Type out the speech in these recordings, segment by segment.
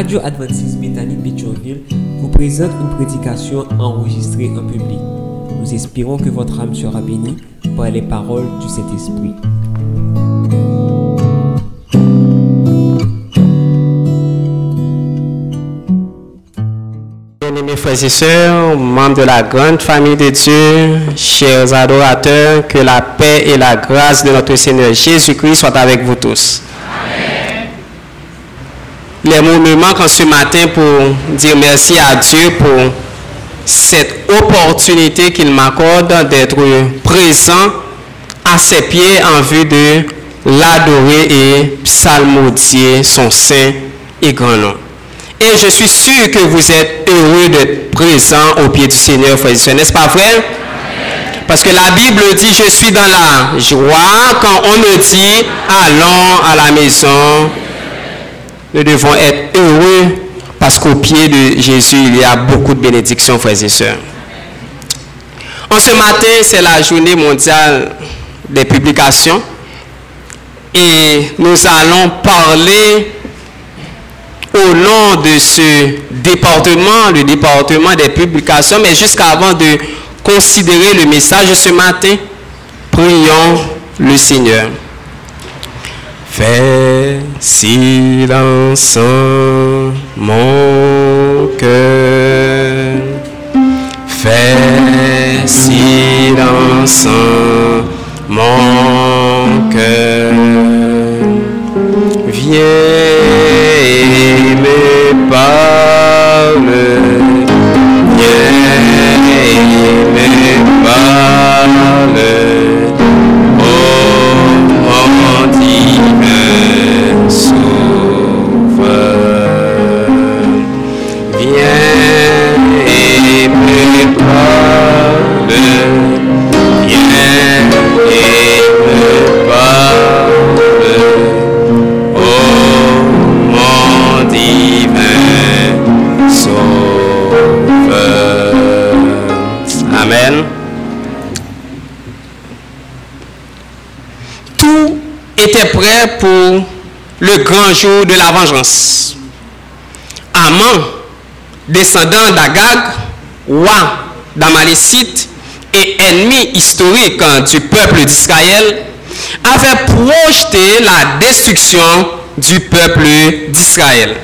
Radio Adventiste Bethany Pétionville vous présente une prédication enregistrée en public. Nous espérons que votre âme sera bénie par les paroles du Saint-Esprit. Bien-aimés frères et sœurs, membres de la grande famille de Dieu, chers adorateurs, que la paix et la grâce de notre Seigneur Jésus-Christ soient avec vous tous. Les mots me manquent en ce matin pour dire merci à Dieu pour cette opportunité qu'il m'accorde d'être présent à ses pieds en vue de l'adorer et psalmodier son saint et grand nom. Et je suis sûr que vous êtes heureux d'être présent au pied du Seigneur, frères. N'est-ce pas vrai? Parce que la Bible dit, je suis dans la joie quand on me dit, allons à la maison. Nous devons être heureux parce qu'au pied de Jésus, il y a beaucoup de bénédictions, frères et sœurs. En ce matin, c'est la journée mondiale des publications. Et nous allons parler au nom de ce département, le département des publications. Mais jusqu'avant de considérer le message de ce matin, prions le Seigneur. Silence en mon pour le grand jour de la vengeance. Aman, descendant d'Agag, roi d'Amalécite et ennemi historique du peuple d'Israël, avait projeté la destruction du peuple d'Israël.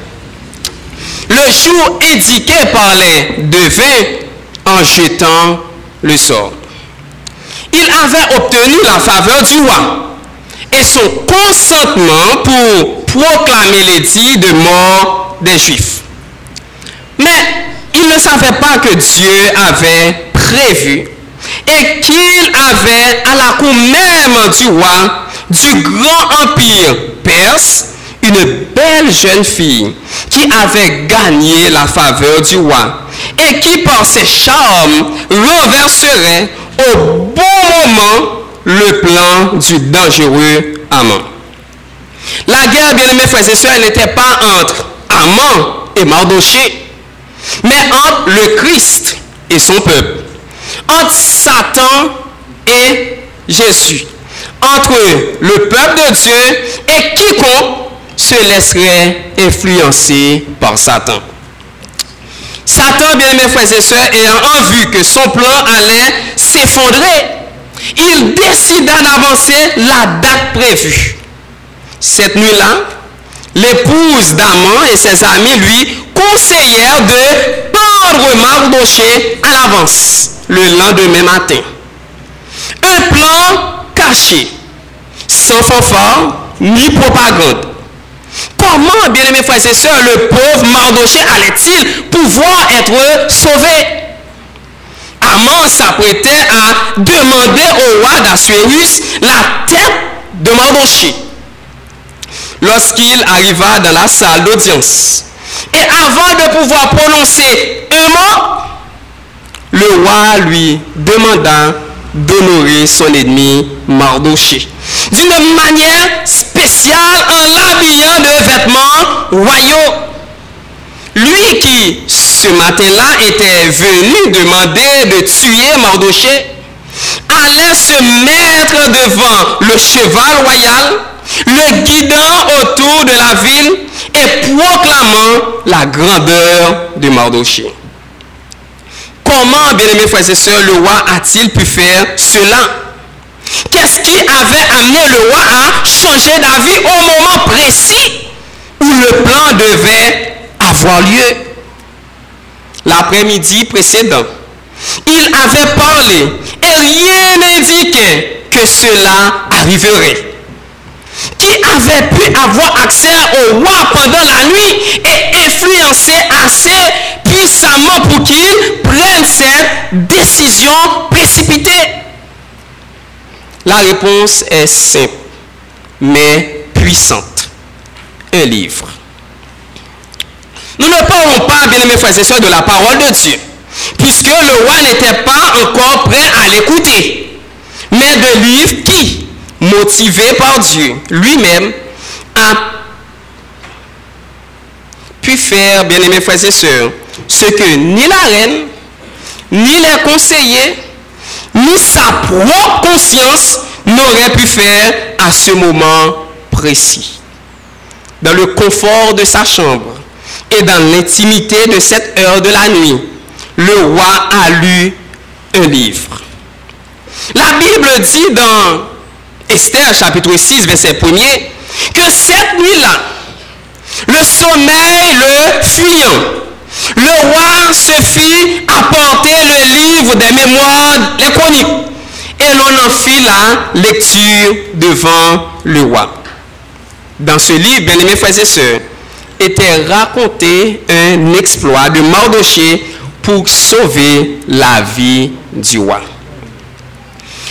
Le jour indiqué par les devins en jetant le sort. Il avait obtenu la faveur du roi et son consentement pour proclamer l'édit de mort des Juifs. Mais il ne savait pas que Dieu avait prévu et qu'il avait à la cour même du roi du grand empire perse une belle jeune fille qui avait gagné la faveur du roi et qui par ses charmes renverserait au bon moment le plan du dangereux amant. La guerre, bien aimés frères et sœurs, n'était pas entre Amant et Mardoché, mais entre le Christ et son peuple, entre Satan et Jésus, entre le peuple de Dieu et quiconque se laisserait influencer par Satan. Satan, bien aimés frères et sœurs, ayant en vue que son plan allait s'effondrer, il décida d'avancer la date prévue. Cette nuit-là, l'épouse d'Aman et ses amis lui conseillèrent de pendre Mardoché à l'avance le lendemain matin. Un plan caché, sans fanfare ni propagande. Comment, bien aimés frères et sœurs, le pauvre Mardoché allait-il pouvoir être sauvé S'apprêtait à demander au roi d'Assuérus la tête de Mardoché. Lorsqu'il arriva dans la salle d'audience, et avant de pouvoir prononcer un mot, le roi lui demanda d'honorer son ennemi Mardoché d'une manière spéciale en l'habillant de vêtements royaux. Lui qui, ce matin-là, était venu demander de tuer Mardoché, allait se mettre devant le cheval royal, le guidant autour de la ville et proclamant la grandeur de Mardoché. Comment, bien-aimés frères et sœurs, le roi a-t-il pu faire cela? Qu'est-ce qui avait amené le roi à changer d'avis au moment précis où le plan devait avoir lieu? L'après-midi précédent, il avait parlé et rien n'indiquait que cela arriverait. Qui avait pu avoir accès au roi pendant la nuit et influencer assez puissamment pour qu'il prenne cette décision précipitée La réponse est simple, mais puissante. Un livre. Nous ne parlons pas, bien aimés frères et sœurs, de la parole de Dieu puisque le roi n'était pas encore prêt à l'écouter, mais de livres qui, motivé par Dieu lui-même, a pu faire, bien-aimés frères et sœurs, ce que ni la reine, ni les conseillers, ni sa propre conscience n'auraient pu faire à ce moment précis. Dans le confort de sa chambre et dans l'intimité de cette heure de la nuit, le roi a lu un livre. La Bible dit dans Esther chapitre 6 verset 1er que cette nuit-là, le sommeil le fuyant, le roi se fit apporter le livre des mémoires, les chroniques, et l'on en fit la lecture devant le roi. Dans ce livre, bien aimés frères et sœurs, était raconté un exploit de Mardoché pour sauver la vie du roi.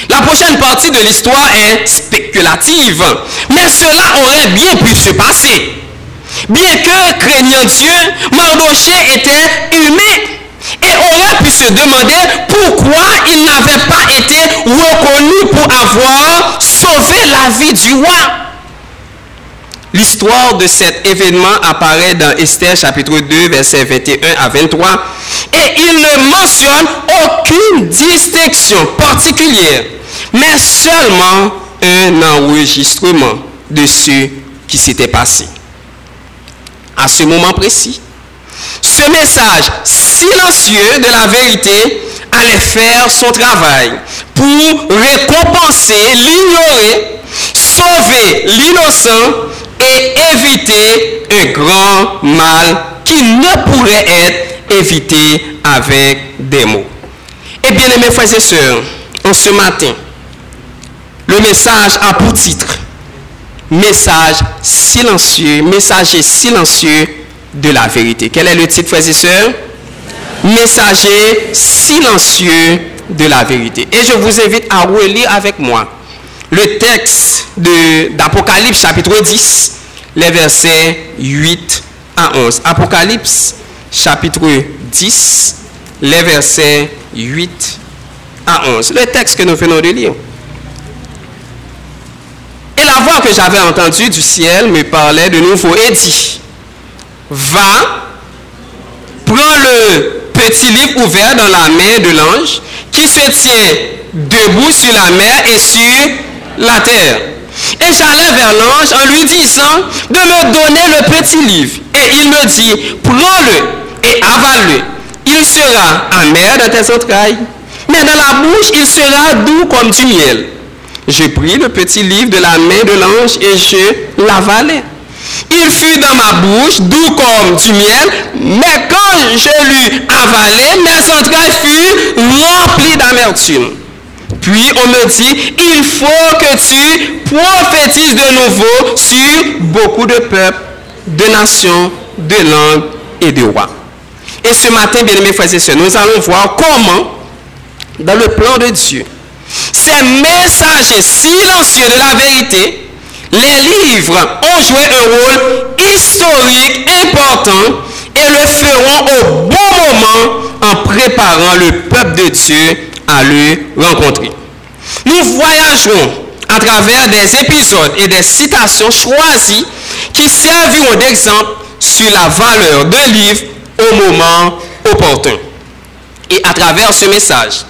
La prochaine partie de l'histoire est spéculative, mais cela aurait bien pu se passer. Bien que craignant Dieu, Mardoché était humain et aurait pu se demander pourquoi il n'avait pas été reconnu pour avoir sauvé la vie du roi. L'histoire de cet événement apparaît dans Esther chapitre 2, versets 21 à 23, et il ne mentionne aucune distinction particulière, mais seulement un enregistrement de ce qui s'était passé. À ce moment précis, ce message silencieux de la vérité allait faire son travail pour récompenser l'ignoré, sauver l'innocent et éviter un grand mal qui ne pourrait être évité avec des mots. Et bien aimés frères et sœurs, en ce matin, le message a pour titre Message silencieux, messager silencieux de la vérité. Quel est le titre, frères et sœurs Messager silencieux de la vérité. Et je vous invite à relire avec moi le texte d'Apocalypse chapitre 10, les versets 8 à 11. Apocalypse chapitre 10, les versets 8 à 11. Le texte que nous venons de lire. Et la voix que j'avais entendue du ciel me parlait de nouveau et dit, va, prends le petit livre ouvert dans la main de l'ange qui se tient debout sur la mer et sur la terre. Et j'allais vers l'ange en lui disant de me donner le petit livre. Et il me dit, prends-le et avale-le. Il sera amer dans tes entrailles, mais dans la bouche, il sera doux comme du miel. Je pris le petit livre de la main de l'ange et je l'avalai. Il fut dans ma bouche doux comme du miel, mais quand je l'eus avalé, mes entrailles furent remplies d'amertume. Puis on me dit, il faut que tu prophétises de nouveau sur beaucoup de peuples, de nations, de langues et de rois. Et ce matin, bien aimés frères et sœurs, nous allons voir comment, dans le plan de Dieu, ces messagers silencieux de la vérité, les livres ont joué un rôle historique important et le feront au bon moment en préparant le peuple de Dieu à le rencontrer. Nous voyagerons à travers des épisodes et des citations choisies qui serviront d'exemple sur la valeur d'un livre au moment opportun. Et à travers ce message,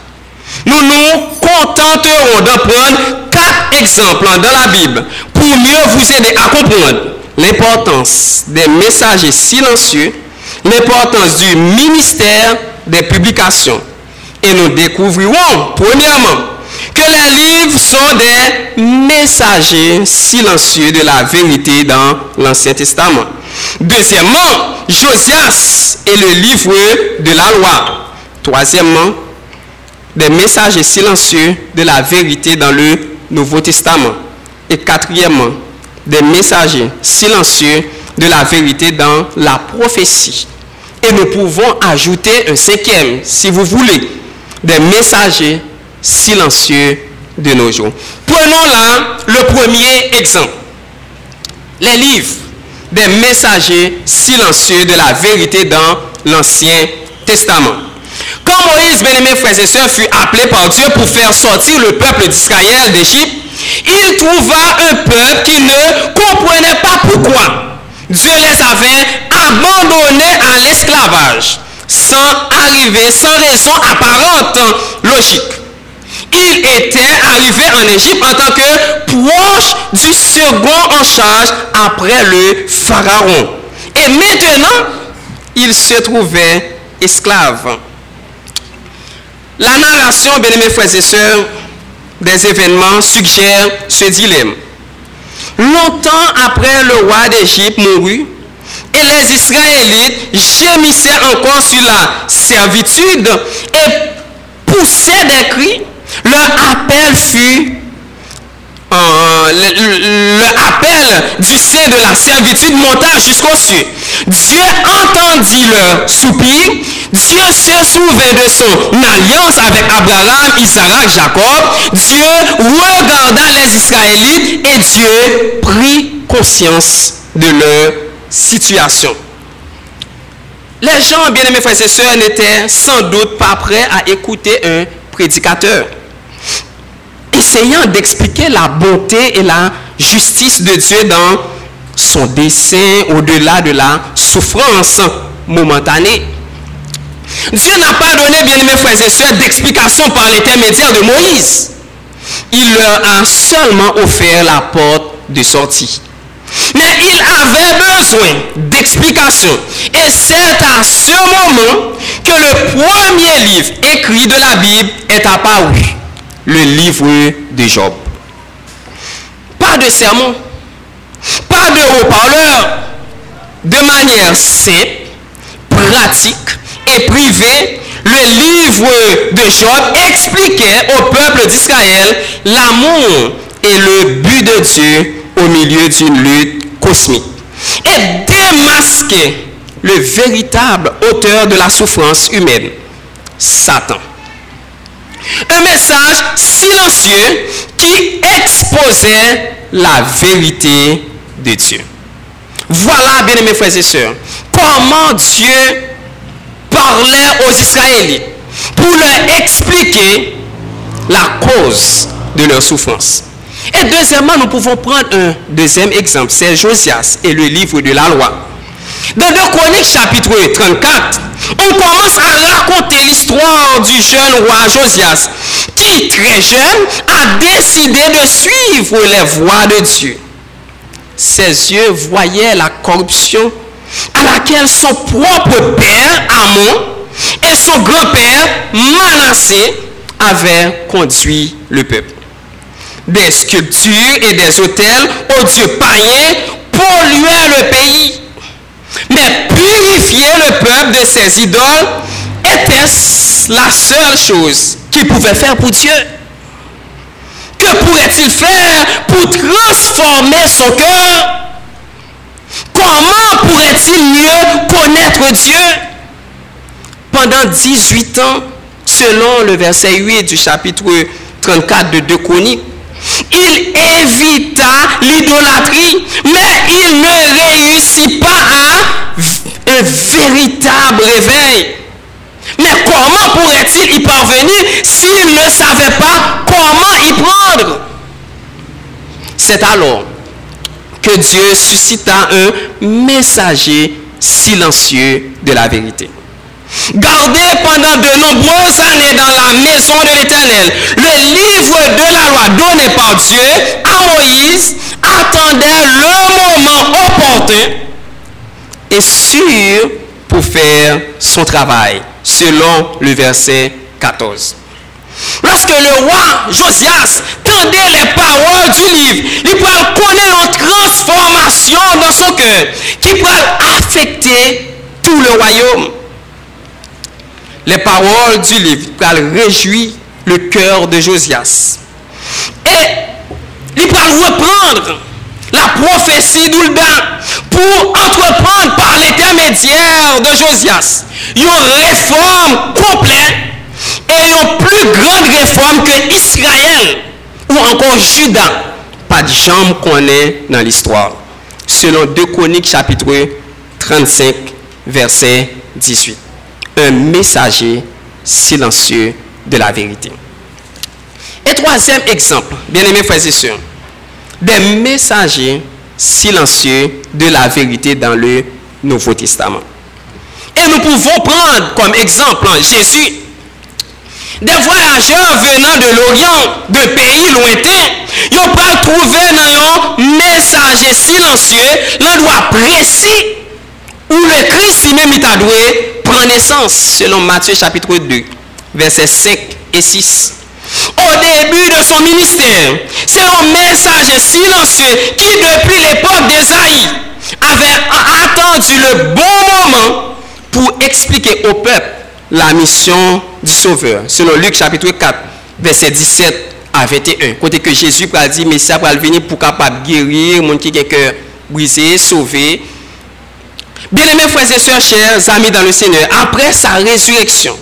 nous nous contenterons de prendre quatre exemples dans la Bible pour mieux vous aider à comprendre l'importance des messagers silencieux, l'importance du ministère des publications. Et nous découvrirons, premièrement, que les livres sont des messagers silencieux de la vérité dans l'Ancien Testament. Deuxièmement, Josias est le livre de la loi. Troisièmement, des messagers silencieux de la vérité dans le Nouveau Testament. Et quatrièmement, des messagers silencieux de la vérité dans la prophétie. Et nous pouvons ajouter un cinquième, si vous voulez, des messagers silencieux de nos jours. Prenons là le premier exemple. Les livres des messagers silencieux de la vérité dans l'Ancien Testament. Quand Moïse, bien-aimé frères et sœurs, fut appelé par Dieu pour faire sortir le peuple d'Israël d'Égypte, il trouva un peuple qui ne comprenait pas pourquoi Dieu les avait abandonnés à l'esclavage, sans arriver, sans raison apparente, logique. Il était arrivé en Égypte en tant que proche du second en charge après le Pharaon. Et maintenant, il se trouvait esclave. La narration, bien aimés frères et sœurs, des événements suggère ce dilemme. Longtemps après le roi d'Égypte mourut, et les Israélites gémissaient encore sur la servitude et poussaient des cris, leur appel fut euh, le, appel du sein de la servitude monta jusqu'aux cieux. Dieu entendit leur soupir. Dieu se souvint de son alliance avec Abraham, Isaac, Jacob. Dieu regarda les Israélites et Dieu prit conscience de leur situation. Les gens, bien-aimés frères et sœurs, n'étaient sans doute pas prêts à écouter un prédicateur essayant d'expliquer la bonté et la justice de Dieu dans son dessein au-delà de la souffrance momentanée. Dieu n'a pas donné, bien aimés frères et sœurs, d'explication par l'intermédiaire de Moïse. Il leur a seulement offert la porte de sortie. Mais il avait besoin d'explications. Et c'est à ce moment que le premier livre écrit de la Bible est apparu le livre de Job. Pas de sermon, pas de haut-parleur, de manière simple, pratique et privée, le livre de Job expliquait au peuple d'Israël l'amour et le but de Dieu au milieu d'une lutte cosmique. Et démasquait le véritable auteur de la souffrance humaine, Satan. Un message silencieux qui exposait la vérité de Dieu. Voilà, bien aimés frères et sœurs, comment Dieu parlait aux Israélites pour leur expliquer la cause de leur souffrance. Et deuxièmement, nous pouvons prendre un deuxième exemple, c'est Josias et le livre de la loi. Dans 2 Chroniques chapitre 34, on commence à raconter l'histoire du jeune roi Josias, qui très jeune a décidé de suivre les voies de Dieu. Ses yeux voyaient la corruption à laquelle son propre père, Amon, et son grand-père, Manassé, avaient conduit le peuple. Des sculptures et des hôtels aux dieux païens polluaient le pays. Mais purifier le peuple de ses idoles était la seule chose qu'il pouvait faire pour Dieu? Que pourrait-il faire pour transformer son cœur? Comment pourrait-il mieux connaître Dieu? Pendant 18 ans, selon le verset 8 du chapitre 34 de 2 Chroniques, il évita l'idolâtrie, mais il ne réussit pas à un véritable réveil. Mais comment pourrait-il y parvenir s'il ne savait pas comment y prendre? C'est alors que Dieu suscita un messager silencieux de la vérité. Gardé pendant de nombreuses années dans la maison de l'Éternel, le livre de la loi donné par Dieu à Moïse attendait le moment opportun et sûr pour faire son travail, selon le verset 14. Lorsque le roi Josias tendait les paroles du livre, il pourrait connaître une transformation dans son cœur qui pourrait affecter tout le royaume. Les paroles du livre pourraient réjouir le cœur de Josias. Et il pourrait reprendre la prophétie d'Ulda pour entreprendre par l'intermédiaire de Josias une réforme complète et une plus grande réforme que Israël ou encore Judas, pas de jambe qu'on est dans l'histoire. Selon 2 Chroniques chapitre 35, verset 18. Un messager silencieux de la vérité. Et troisième exemple, bien-aimés frères et sœurs, des messagers silencieux de la vérité dans le Nouveau Testament. Et nous pouvons prendre comme exemple Jésus. Des voyageurs venant de l'Orient, de pays lointains, ils peuvent trouver dans un messager silencieux l'endroit précis où le Christ même est doué prend naissance, selon Matthieu chapitre 2, versets 5 et 6 au début de son ministère. C'est un messager silencieux qui, depuis l'époque d'Esaïe, avait attendu le bon moment pour expliquer au peuple la mission du Sauveur. Selon Luc chapitre 4, verset 17 à 21. Côté que Jésus a dit, ça va venir pour capable guérir, mon qui est cœur brisé, sauver. Bien-aimés frères et sœurs, chers amis dans le Seigneur, après sa résurrection,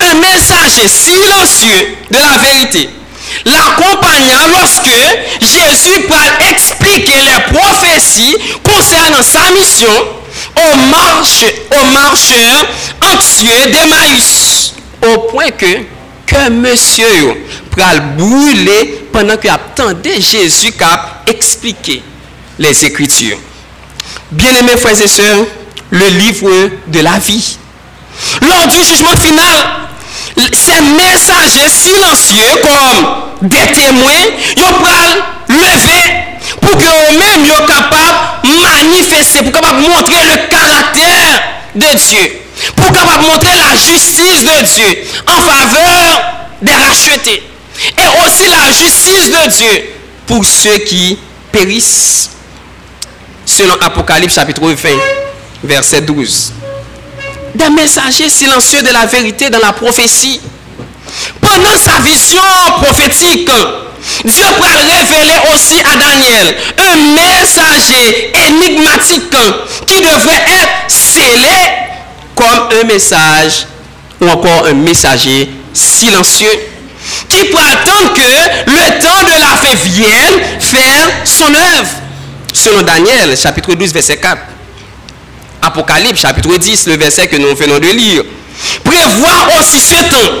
un message silencieux de la vérité l'accompagna lorsque Jésus peut expliquer les prophéties concernant sa mission aux, marche, aux marcheurs anxieux d'Emmaüs. Au point que, que monsieur pral brûler pendant qu'il attendait Jésus a expliqué les Écritures. Bien-aimés frères et sœurs, le livre de la vie lors du jugement final, ces messagers silencieux comme des témoins, ils vont lever pour que eux-mêmes soient capables de manifester, pour capable montrer le caractère de Dieu, pour capable montrer la justice de Dieu en faveur des rachetés. Et aussi la justice de Dieu pour ceux qui périssent. Selon Apocalypse chapitre 20, verset 12 des messagers silencieux de la vérité dans la prophétie. Pendant sa vision prophétique, Dieu peut révéler aussi à Daniel un messager énigmatique qui devrait être scellé comme un message ou encore un messager silencieux qui peut attendre que le temps de la fête vienne faire son œuvre. Selon Daniel, chapitre 12, verset 4. Apocalypse chapitre 10, le verset que nous venons de lire. Prévoir aussi ce temps,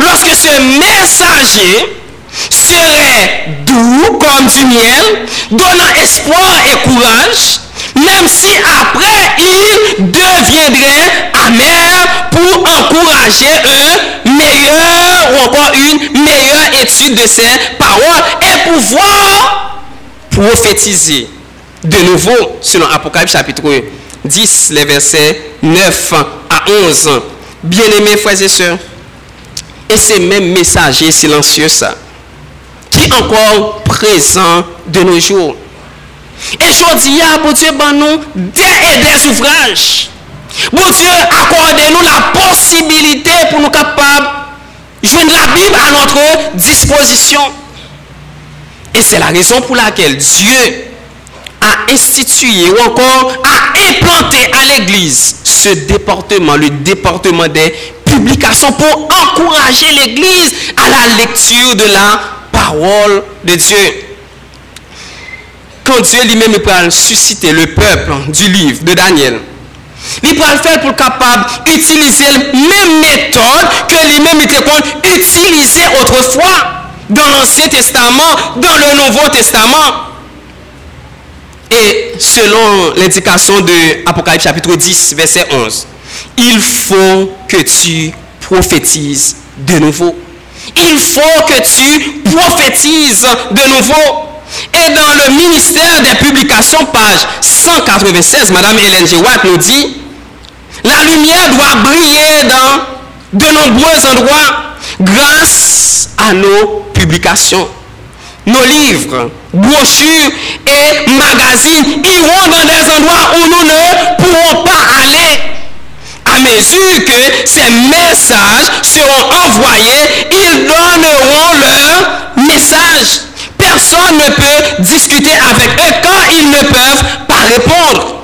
lorsque ce messager serait doux comme du miel, donnant espoir et courage, même si après il deviendrait amer pour encourager un meilleur ou encore une meilleure étude de ses paroles et pouvoir prophétiser de nouveau selon Apocalypse chapitre 10, les versets 9 à 11. Bien-aimés frères et sœurs, et ces mêmes messagers silencieux, ça, qui encore présent de nos jours. Et je dis, à bon Dieu, ben nous, des et des ouvrages. Bon Dieu, accordez-nous la possibilité pour nous capables de joindre la Bible à notre disposition. Et c'est la raison pour laquelle Dieu a institué ou encore a implanté à l'Église ce département, le département des publications pour encourager l'Église à la lecture de la parole de Dieu. Quand Dieu lui-même peut susciter le peuple du livre de Daniel, il peut le faire pour capable d'utiliser la même méthode que lui-même était utilisé autrefois dans l'Ancien Testament, dans le Nouveau Testament. Et selon l'indication de Apocalypse chapitre 10, verset 11, il faut que tu prophétises de nouveau. Il faut que tu prophétises de nouveau. Et dans le ministère des publications, page 196, Madame Hélène G. Nous dit, la lumière doit briller dans de nombreux endroits grâce à nos publications. Nos livres, brochures et magazines iront dans des endroits où nous ne pourrons pas aller. À mesure que ces messages seront envoyés, ils donneront leur message. Personne ne peut discuter avec eux quand ils ne peuvent pas répondre.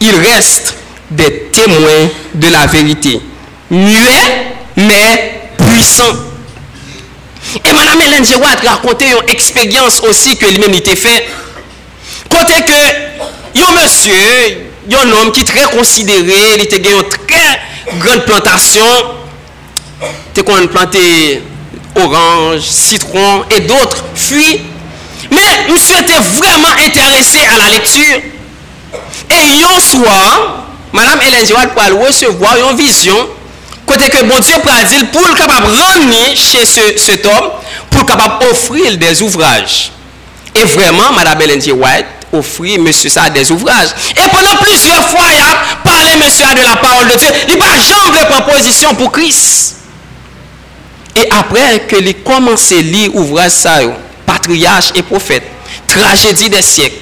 Ils restent des témoins de la vérité. Muets, mais puissants. E Madame Hélène Gérard rakonte yon eksperyans osi ke li men li te fe. Kote ke yon monsye, yon nom ki tre konsidere, li te gen yon tre gran plantasyon, te kon plante oranj, citron, et d'autres fui. Men, monsye te vreman interese a la lektur. E yon soa, Madame Hélène Gérard pou al recevoir yon vizyon côté que bon Dieu dit pour le capable ramener chez ce, cet homme, pour capable offrir des ouvrages. Et vraiment, Madame Ellen White offrit monsieur ça des ouvrages. Et pendant plusieurs fois, il a parlé monsieur de la parole de Dieu. Il n'a jamais pris position pour Christ. Et après que il commencé à lire ouvrage ça, patriarche et prophète, tragédie des siècles.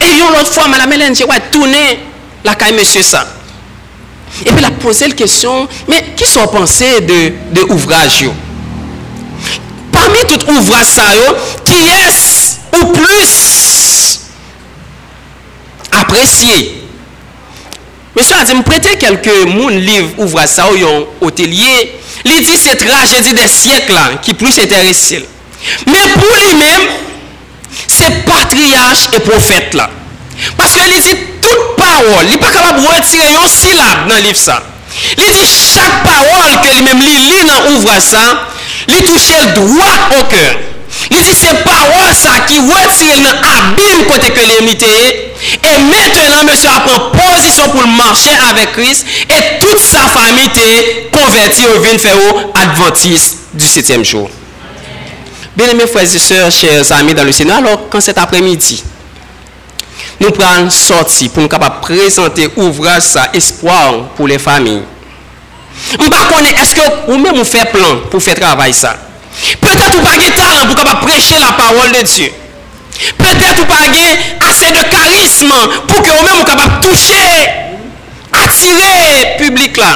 Et une autre fois, Madame Hélène White tourné la caille monsieur ça. Et puis, il a posé la question, mais qui sont pensés de, de ouvrage Parmi tout ouvrage ça, qui est ou plus apprécié? Monsieur a dit, me prêter quelques mon livres ouvrage ça ou hôtelier. Il dit c'est tragédie des siècles là, qui plus intéressé. Mais pour lui-même, c'est patriarche et prophète là. Parce que il dit il pas capable de retirer une syllabe dans le livre ça. Il dit chaque parole que lui-même lit dans l'ouvrage ça, il touche droit au cœur. Il dit c'est parole ça qui retire dans l'abîme côté que l'imité. Et maintenant, monsieur pris position pour marcher avec Christ. Et toute sa famille est convertie au vin adventiste du septième jour. Bien aimés frères et sœurs, chers amis dans le Seigneur, alors quand cet après-midi, nou pran sorti pou nou kapap prezante ouvraj sa espoir pou le fami. Mou pa konen eske ou mè mou fè plan pou fè travay sa. Petèt ou pa gen talan pou kapap preche la parol de Diyo. Petèt ou pa gen ase de karisme pou ke ou mè mou kapap touche, atire publik la.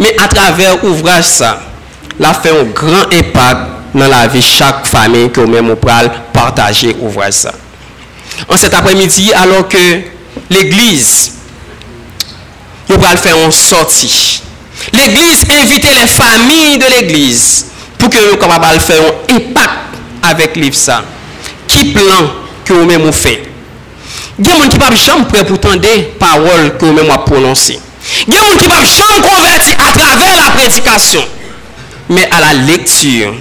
Mè a traver ouvraj sa, la fè ou gran impak nan la vi chak fami ke ou mè mou pral partaje ouvraj sa. En cet après-midi, alors que l'église, nous allons faire une sortie. L'église invite les familles de l'église pour que nous puissions faire un impact avec l'IFSA. Qui plan que vous-même vous faites Il y a des gens qui peuvent jamais pour entendre paroles que vous prononcées. Il y a des gens qui jamais convertir à travers la prédication, mais à la lecture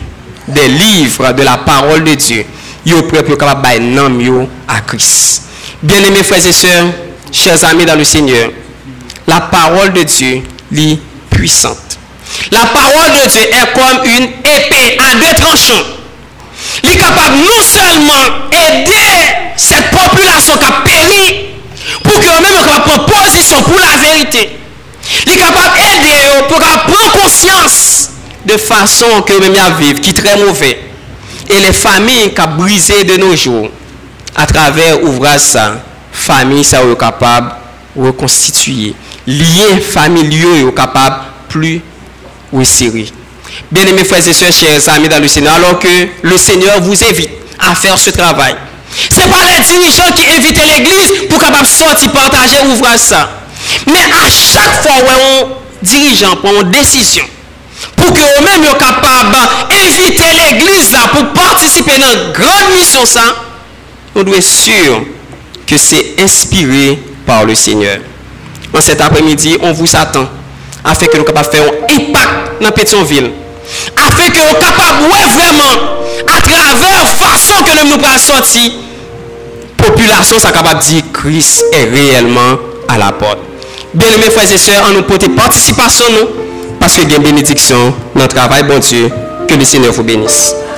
des livres de la parole de Dieu yo pour capable bailler nom yo à Christ. Bien-aimés frères et sœurs, chers amis dans le Seigneur, la parole de Dieu est puissante. La parole de Dieu est comme une épée à deux tranchants. Il est capable non seulement aider cette population qui a péri pour que eux-mêmes prendre position pour la vérité. Il est capable d'aider pour prendre conscience de façon que eux-mêmes vivent qui est très mauvais et les familles qui ont brisé de nos jours, à travers l'ouvrage ça, famille ça est capable de reconstituer. Liens familiaux sont capables plus resserrer. Bien-aimés frères et sœurs, chers amis dans le Seigneur, alors que le Seigneur vous invite à faire ce travail. Ce n'est pas les dirigeants qui invitent l'église pour capable sortir partager l'ouvrage ça. Mais à chaque fois où un dirigeant prend une décision, pour que eux-mêmes soient capables d'inviter l'église pour participer dans une grande mission ça, on doit être sûr que c'est inspiré par le Seigneur. En cet après-midi, on vous attend afin que nous capables faire un impact dans Pétionville. Afin que nous capables vraiment, à travers la façon que nous nous sortir, population soit capable de dire Christ est réellement à la porte. Bien aimés frères et sœurs, on nous porte participation nous paske gen benediksyon nan travay bon Diyo, ke le Senyor vous bénisse.